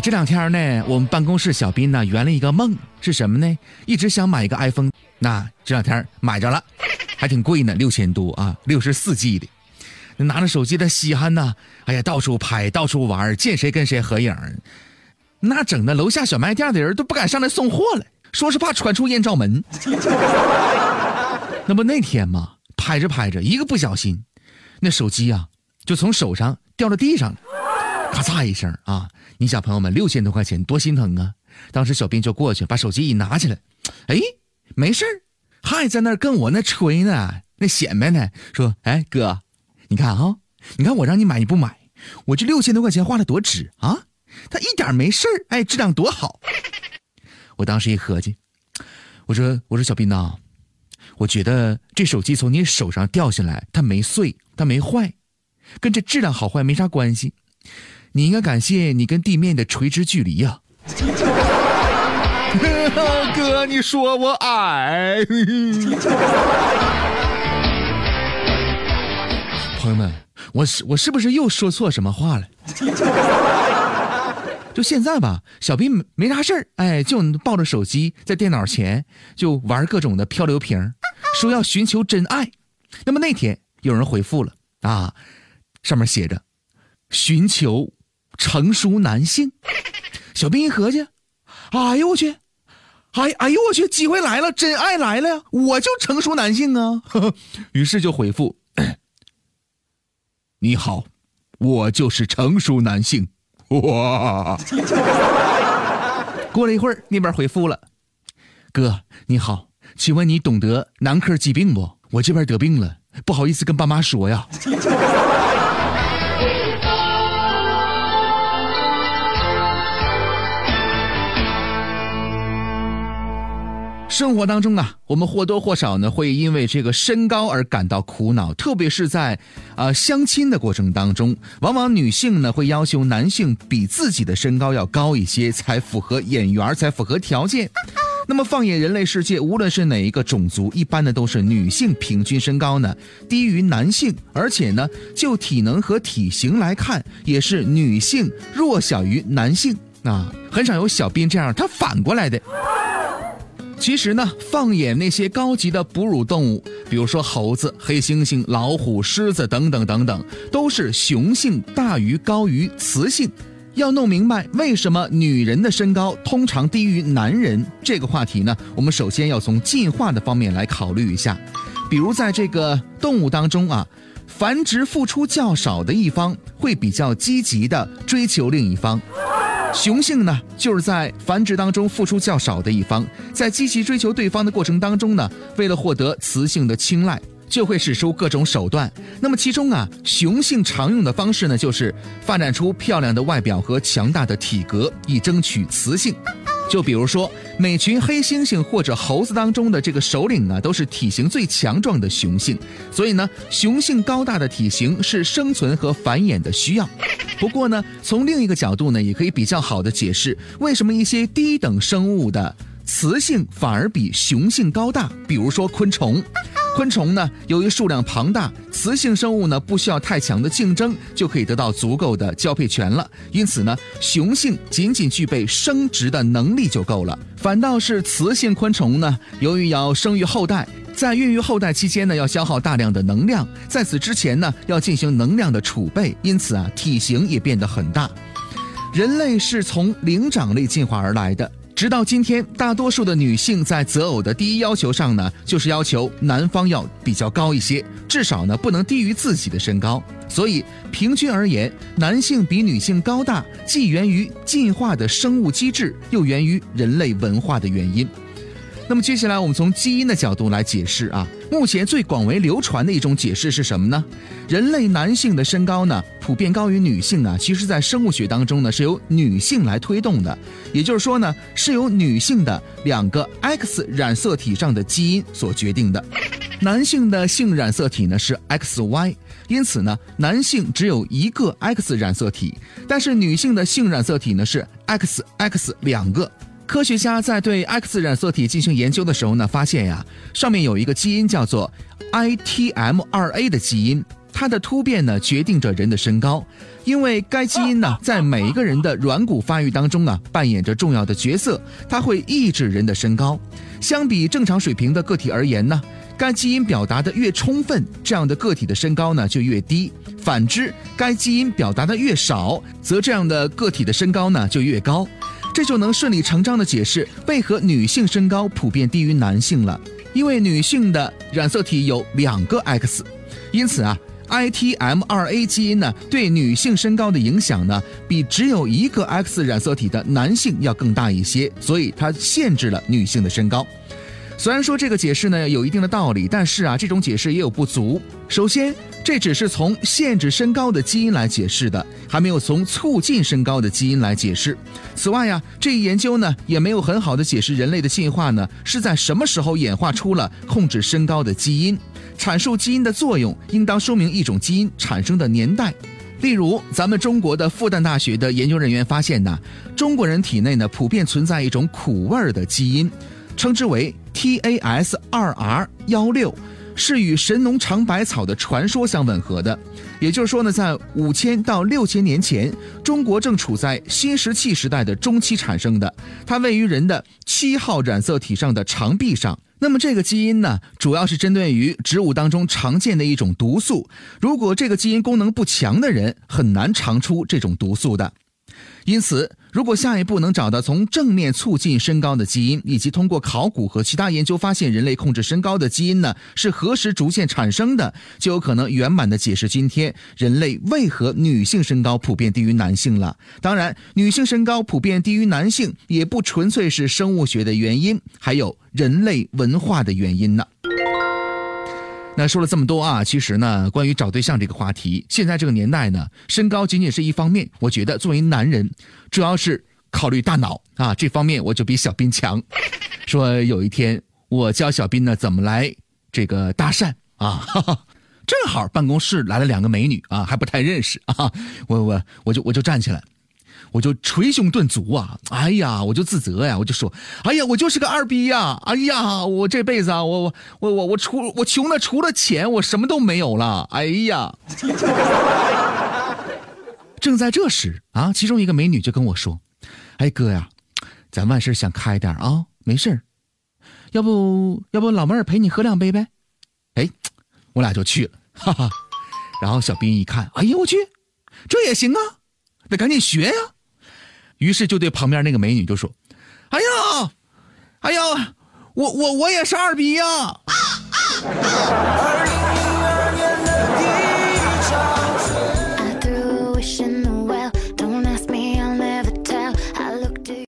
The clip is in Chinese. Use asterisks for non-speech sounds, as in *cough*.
这两天呢，我们办公室小斌呢圆了一个梦，是什么呢？一直想买一个 iPhone，那这两天买着了，还挺贵呢，六千多啊，六十四 G 的。拿着手机的稀罕呐，哎呀，到处拍，到处玩，见谁跟谁合影，那整的楼下小卖店的人都不敢上来送货了，说是怕传出艳照门。*laughs* 那不那天嘛，拍着拍着，一个不小心，那手机啊就从手上掉到地上了。咔嚓一声啊！你想朋友们，六千多块钱多心疼啊！当时小兵就过去把手机一拿起来，哎，没事儿还在那跟我那吹呢，那显摆呢，说：“哎哥，你看啊，你看我让你买你不买，我这六千多块钱花的多值啊！它一点没事哎，质量多好。”我当时一合计，我说：“我说小兵呐，我觉得这手机从你手上掉下来，它没碎，它没坏，跟这质量好坏没啥关系。”你应该感谢你跟地面的垂直距离呀，*laughs* 哥，你说我矮。*laughs* 朋友们，我是我是不是又说错什么话了？*laughs* 就现在吧，小斌没啥事儿，哎，就抱着手机在电脑前就玩各种的漂流瓶，说要寻求真爱。那么那天有人回复了啊，上面写着寻求。成熟男性，小兵一合计，哎呦我去，哎哎呦我去，机会来了，真爱来了呀！我就成熟男性啊！*laughs* 于是就回复：“ *clears throat* 你好，我就是成熟男性。”哇！*laughs* 过了一会儿，那边回复了：“哥，你好，请问你懂得男科疾病不？我这边得病了，不好意思跟爸妈说呀。”生活当中啊，我们或多或少呢会因为这个身高而感到苦恼，特别是在啊相亲的过程当中，往往女性呢会要求男性比自己的身高要高一些，才符合眼缘，才符合条件。*laughs* 那么放眼人类世界，无论是哪一个种族，一般的都是女性平均身高呢低于男性，而且呢就体能和体型来看，也是女性弱小于男性啊，很少有小兵这样，他反过来的。其实呢，放眼那些高级的哺乳动物，比如说猴子、黑猩猩、老虎、狮子等等等等，都是雄性大于高于雌性。要弄明白为什么女人的身高通常低于男人这个话题呢，我们首先要从进化的方面来考虑一下。比如在这个动物当中啊，繁殖付出较少的一方会比较积极的追求另一方。雄性呢，就是在繁殖当中付出较少的一方，在积极追求对方的过程当中呢，为了获得雌性的青睐，就会使出各种手段。那么其中啊，雄性常用的方式呢，就是发展出漂亮的外表和强大的体格，以争取雌性。就比如说，每群黑猩猩或者猴子当中的这个首领啊，都是体型最强壮的雄性，所以呢，雄性高大的体型是生存和繁衍的需要。不过呢，从另一个角度呢，也可以比较好的解释为什么一些低等生物的雌性反而比雄性高大，比如说昆虫。昆虫呢，由于数量庞大，雌性生物呢不需要太强的竞争，就可以得到足够的交配权了。因此呢，雄性仅仅具备生殖的能力就够了。反倒是雌性昆虫呢，由于要生育后代，在孕育后代期间呢，要消耗大量的能量，在此之前呢，要进行能量的储备，因此啊，体型也变得很大。人类是从灵长类进化而来的。直到今天，大多数的女性在择偶的第一要求上呢，就是要求男方要比较高一些，至少呢不能低于自己的身高。所以平均而言，男性比女性高大，既源于进化的生物机制，又源于人类文化的原因。那么接下来我们从基因的角度来解释啊，目前最广为流传的一种解释是什么呢？人类男性的身高呢普遍高于女性啊，其实在生物学当中呢是由女性来推动的，也就是说呢是由女性的两个 X 染色体上的基因所决定的。男性的性染色体呢是 XY，因此呢男性只有一个 X 染色体，但是女性的性染色体呢是 XX 两个。科学家在对 X 染色体进行研究的时候呢，发现呀，上面有一个基因叫做 ITM2A 的基因。它的突变呢决定着人的身高，因为该基因呢在每一个人的软骨发育当中啊扮演着重要的角色，它会抑制人的身高。相比正常水平的个体而言呢，该基因表达的越充分，这样的个体的身高呢就越低；反之，该基因表达的越少，则这样的个体的身高呢就越高。这就能顺理成章的解释为何女性身高普遍低于男性了，因为女性的染色体有两个 X，因此啊，ITM2A 基因呢对女性身高的影响呢比只有一个 X 染色体的男性要更大一些，所以它限制了女性的身高。虽然说这个解释呢有一定的道理，但是啊，这种解释也有不足。首先，这只是从限制身高的基因来解释的，还没有从促进身高的基因来解释。此外呀，这一研究呢也没有很好的解释人类的进化呢是在什么时候演化出了控制身高的基因。阐述基因的作用，应当说明一种基因产生的年代。例如，咱们中国的复旦大学的研究人员发现呢，中国人体内呢普遍存在一种苦味儿的基因。称之为 TAS 二 R 幺六，是与神农尝百草的传说相吻合的。也就是说呢，在五千到六千年前，中国正处在新石器时代的中期产生的。它位于人的七号染色体上的长臂上。那么这个基因呢，主要是针对于植物当中常见的一种毒素。如果这个基因功能不强的人，很难尝出这种毒素的。因此，如果下一步能找到从正面促进身高的基因，以及通过考古和其他研究发现人类控制身高的基因呢是何时逐渐产生的，就有可能圆满的解释今天人类为何女性身高普遍低于男性了。当然，女性身高普遍低于男性也不纯粹是生物学的原因，还有人类文化的原因呢。那说了这么多啊，其实呢，关于找对象这个话题，现在这个年代呢，身高仅仅是一方面。我觉得作为男人，主要是考虑大脑啊，这方面我就比小斌强。说有一天我教小斌呢怎么来这个搭讪啊，*laughs* 正好办公室来了两个美女啊，还不太认识啊，我我我就我就站起来。我就捶胸顿足啊！哎呀，我就自责呀，我就说，哎呀，我就是个二逼呀！哎呀，我这辈子啊，我我我我我除我穷的除了钱，我什么都没有了！哎呀！*laughs* 正在这时啊，其中一个美女就跟我说：“哎哥呀，咱万事想开点啊，没事要不要不老妹儿陪你喝两杯呗？”哎，我俩就去了，哈哈。然后小兵一看，哎呀，我去，这也行啊，得赶紧学呀！于是就对旁边那个美女就说：“哎呀，哎呀，我我我也是二逼呀！”